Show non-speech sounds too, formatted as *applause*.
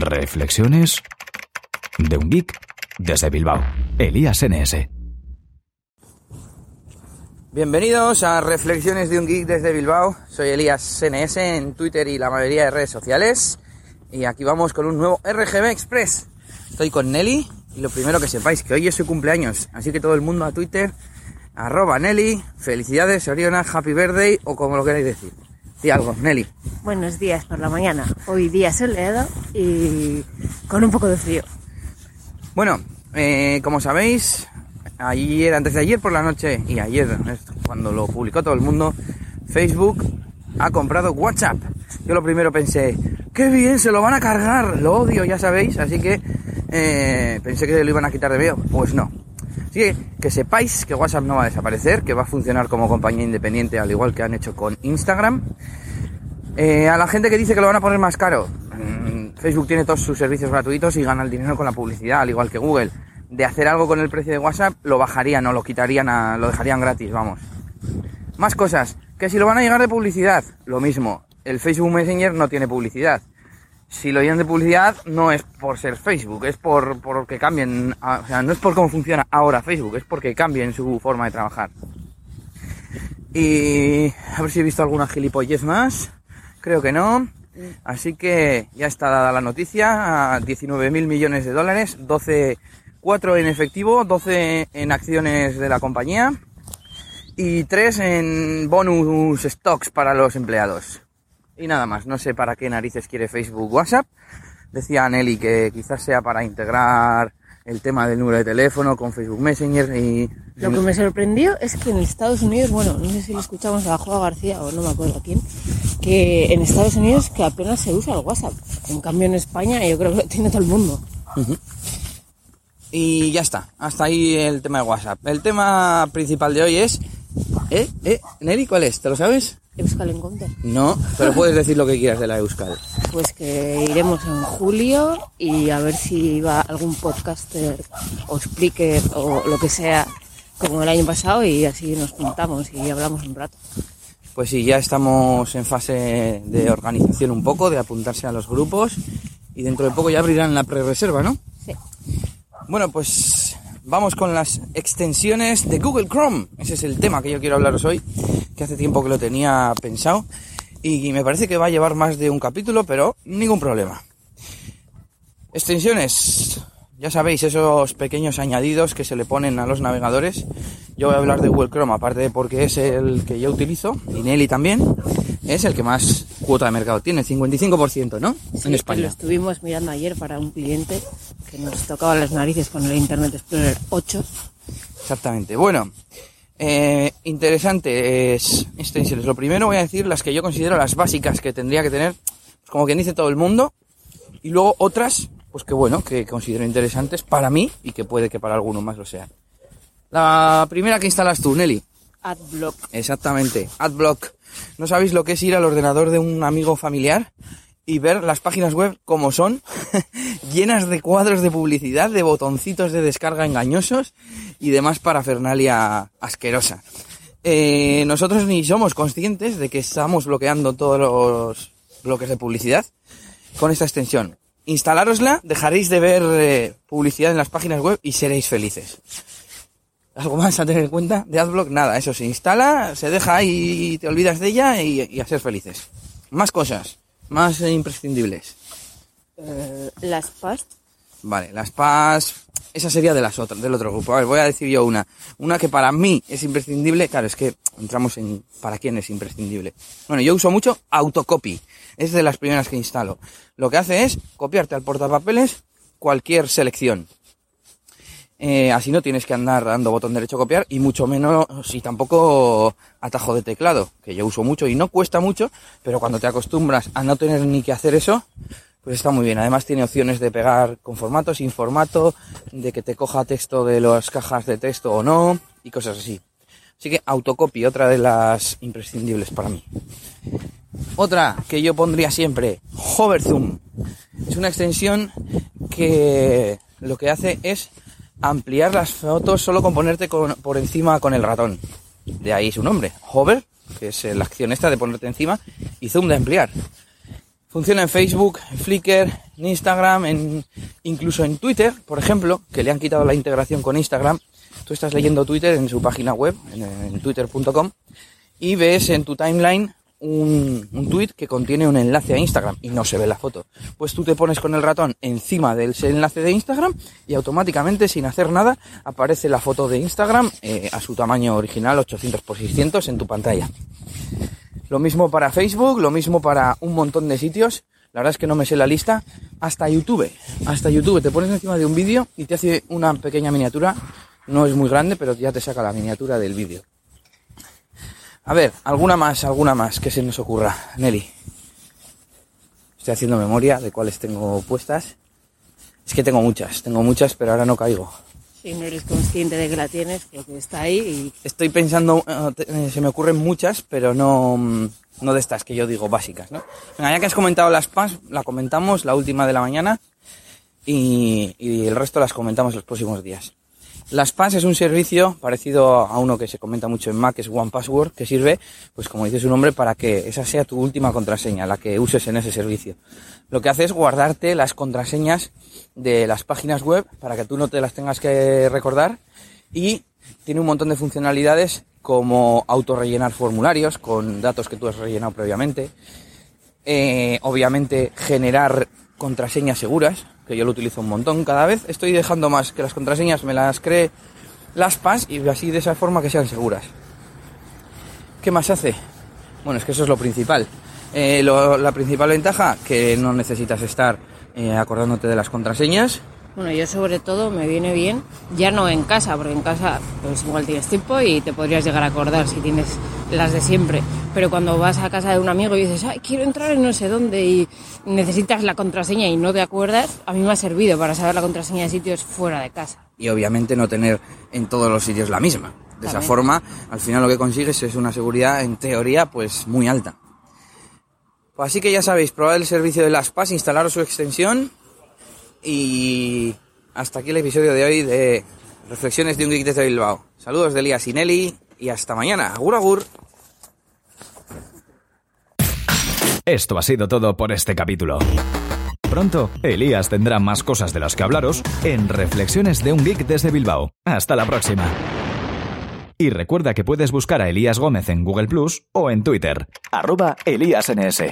Reflexiones de un geek desde Bilbao. Elías NS. Bienvenidos a Reflexiones de un geek desde Bilbao. Soy Elías NS en Twitter y la mayoría de redes sociales. Y aquí vamos con un nuevo RGB Express. Estoy con Nelly y lo primero que sepáis que hoy es su cumpleaños. Así que todo el mundo a Twitter, arroba Nelly, felicidades, Oriona, happy birthday o como lo queráis decir. Di algo, Nelly. Buenos días por la mañana. Hoy día soleado y con un poco de frío. Bueno, eh, como sabéis, ayer, antes de ayer por la noche y ayer, cuando lo publicó todo el mundo, Facebook ha comprado WhatsApp. Yo lo primero pensé, qué bien, se lo van a cargar, lo odio, ya sabéis, así que eh, pensé que lo iban a quitar de medio. Pues no. Así que, que sepáis que WhatsApp no va a desaparecer, que va a funcionar como compañía independiente, al igual que han hecho con Instagram. Eh, a la gente que dice que lo van a poner más caro, mm, Facebook tiene todos sus servicios gratuitos y gana el dinero con la publicidad, al igual que Google. De hacer algo con el precio de WhatsApp, lo bajarían o lo quitarían, a, lo dejarían gratis, vamos. Más cosas, que si lo van a llegar de publicidad, lo mismo. El Facebook Messenger no tiene publicidad. Si lo llenan de publicidad, no es por ser Facebook, es por, por que cambien, o sea, no es por cómo funciona ahora Facebook, es porque cambien su forma de trabajar. Y a ver si he visto alguna gilipollez más. Creo que no. Así que ya está dada la noticia, a 19.000 millones de dólares, 12, 4 en efectivo, 12 en acciones de la compañía y 3 en bonus stocks para los empleados. Y nada más, no sé para qué narices quiere Facebook WhatsApp. Decía Nelly que quizás sea para integrar el tema del número de teléfono con Facebook Messenger y... Lo que me sorprendió es que en Estados Unidos, bueno, no sé si lo escuchamos a Juan García o no me acuerdo a quién, que en Estados Unidos que apenas se usa el WhatsApp. En cambio en España yo creo que lo tiene todo el mundo. Y ya está, hasta ahí el tema de WhatsApp. El tema principal de hoy es... ¿Eh? ¿Eh? Nelly, ¿cuál es? ¿Te lo sabes? Euskal Encounter. No, pero puedes decir lo que quieras de la Euskal. Pues que iremos en julio y a ver si va algún podcaster o explique o lo que sea como el año pasado y así nos juntamos y hablamos un rato. Pues sí, ya estamos en fase de organización un poco, de apuntarse a los grupos y dentro de poco ya abrirán la pre-reserva, ¿no? Sí. Bueno, pues vamos con las extensiones de Google Chrome. Ese es el tema que yo quiero hablaros hoy, que hace tiempo que lo tenía pensado y me parece que va a llevar más de un capítulo, pero ningún problema. Extensiones. Ya sabéis, esos pequeños añadidos que se le ponen a los navegadores. Yo voy a hablar de Google Chrome, aparte de porque es el que yo utilizo, y Nelly también, es el que más cuota de mercado tiene, 55%, ¿no? Sí, en España. Lo estuvimos mirando ayer para un cliente que nos tocaba las narices con el Internet Explorer 8. Exactamente. Bueno, eh, interesantes extensiones. Lo primero voy a decir las que yo considero las básicas que tendría que tener, pues como quien dice todo el mundo, y luego otras, pues que bueno, que considero interesantes para mí y que puede que para alguno más lo sean. La primera que instalas tú, Nelly. Adblock. Exactamente, Adblock. ¿No sabéis lo que es ir al ordenador de un amigo familiar y ver las páginas web como son? *laughs* llenas de cuadros de publicidad, de botoncitos de descarga engañosos y demás parafernalia asquerosa. Eh, nosotros ni somos conscientes de que estamos bloqueando todos los bloques de publicidad con esta extensión. Instalárosla, dejaréis de ver eh, publicidad en las páginas web y seréis felices. ¿Algo más a tener en cuenta de Adblock? Nada, eso se instala, se deja y te olvidas de ella y a ser felices. Más cosas, más imprescindibles. Eh, las PAS. Vale, las PAS, esa sería de las otras, del otro grupo. A ver, voy a decir yo una. Una que para mí es imprescindible, claro, es que entramos en para quién es imprescindible. Bueno, yo uso mucho Autocopy. Es de las primeras que instalo. Lo que hace es copiarte al portapapeles cualquier selección. Eh, así no tienes que andar dando botón derecho a copiar y mucho menos y tampoco atajo de teclado, que yo uso mucho y no cuesta mucho, pero cuando te acostumbras a no tener ni que hacer eso, pues está muy bien. Además tiene opciones de pegar con formato, sin formato, de que te coja texto de las cajas de texto o no, y cosas así. Así que autocopy, otra de las imprescindibles para mí. Otra que yo pondría siempre, Hoverzoom. Es una extensión que lo que hace es ampliar las fotos solo con ponerte por encima con el ratón. De ahí su nombre, Hover, que es la acción esta de ponerte encima, y Zoom de ampliar. Funciona en Facebook, en Flickr, en Instagram, en, incluso en Twitter, por ejemplo, que le han quitado la integración con Instagram. Tú estás leyendo Twitter en su página web, en twitter.com, y ves en tu timeline un, tweet que contiene un enlace a Instagram y no se ve la foto. Pues tú te pones con el ratón encima del enlace de Instagram y automáticamente, sin hacer nada, aparece la foto de Instagram eh, a su tamaño original, 800 x 600, en tu pantalla. Lo mismo para Facebook, lo mismo para un montón de sitios. La verdad es que no me sé la lista. Hasta YouTube. Hasta YouTube. Te pones encima de un vídeo y te hace una pequeña miniatura. No es muy grande, pero ya te saca la miniatura del vídeo. A ver, alguna más, alguna más que se nos ocurra, Nelly. Estoy haciendo memoria de cuáles tengo puestas. Es que tengo muchas, tengo muchas, pero ahora no caigo. Si no eres consciente de que la tienes, creo que está ahí y Estoy pensando, eh, eh, se me ocurren muchas, pero no, mm, no de estas que yo digo básicas, ¿no? Venga, ya que has comentado las PAS, la comentamos, la última de la mañana, y, y el resto las comentamos los próximos días. Las PAS es un servicio parecido a uno que se comenta mucho en Mac, es One Password, que sirve, pues como dice su nombre, para que esa sea tu última contraseña, la que uses en ese servicio. Lo que hace es guardarte las contraseñas de las páginas web para que tú no te las tengas que recordar y tiene un montón de funcionalidades como autorrellenar formularios con datos que tú has rellenado previamente, eh, obviamente generar contraseñas seguras, que yo lo utilizo un montón. Cada vez estoy dejando más que las contraseñas me las cree las PAS y así de esa forma que sean seguras. ¿Qué más hace? Bueno, es que eso es lo principal. Eh, la principal ventaja, que no necesitas estar eh, acordándote de las contraseñas. Bueno, yo sobre todo me viene bien, ya no en casa, porque en casa pues igual tienes tiempo y te podrías llegar a acordar si tienes las de siempre. Pero cuando vas a casa de un amigo y dices, ay, quiero entrar en no sé dónde y necesitas la contraseña y no te acuerdas, a mí me ha servido para saber la contraseña de sitios fuera de casa. y obviamente no tener en todos los sitios la misma. De esa También. forma, al final lo que consigues es una seguridad, en teoría, pues muy alta. Pues así que ya sabéis, probad el servicio de las PAS, instalaros su extensión y hasta aquí el episodio de hoy de Reflexiones de un Geek desde Bilbao. Saludos de Elías y Nelly y hasta mañana. Agur, agur. Esto ha sido todo por este capítulo. Pronto, Elías tendrá más cosas de las que hablaros en Reflexiones de un Geek desde Bilbao. Hasta la próxima. Y recuerda que puedes buscar a Elías Gómez en Google Plus o en Twitter, arroba ElíasNS.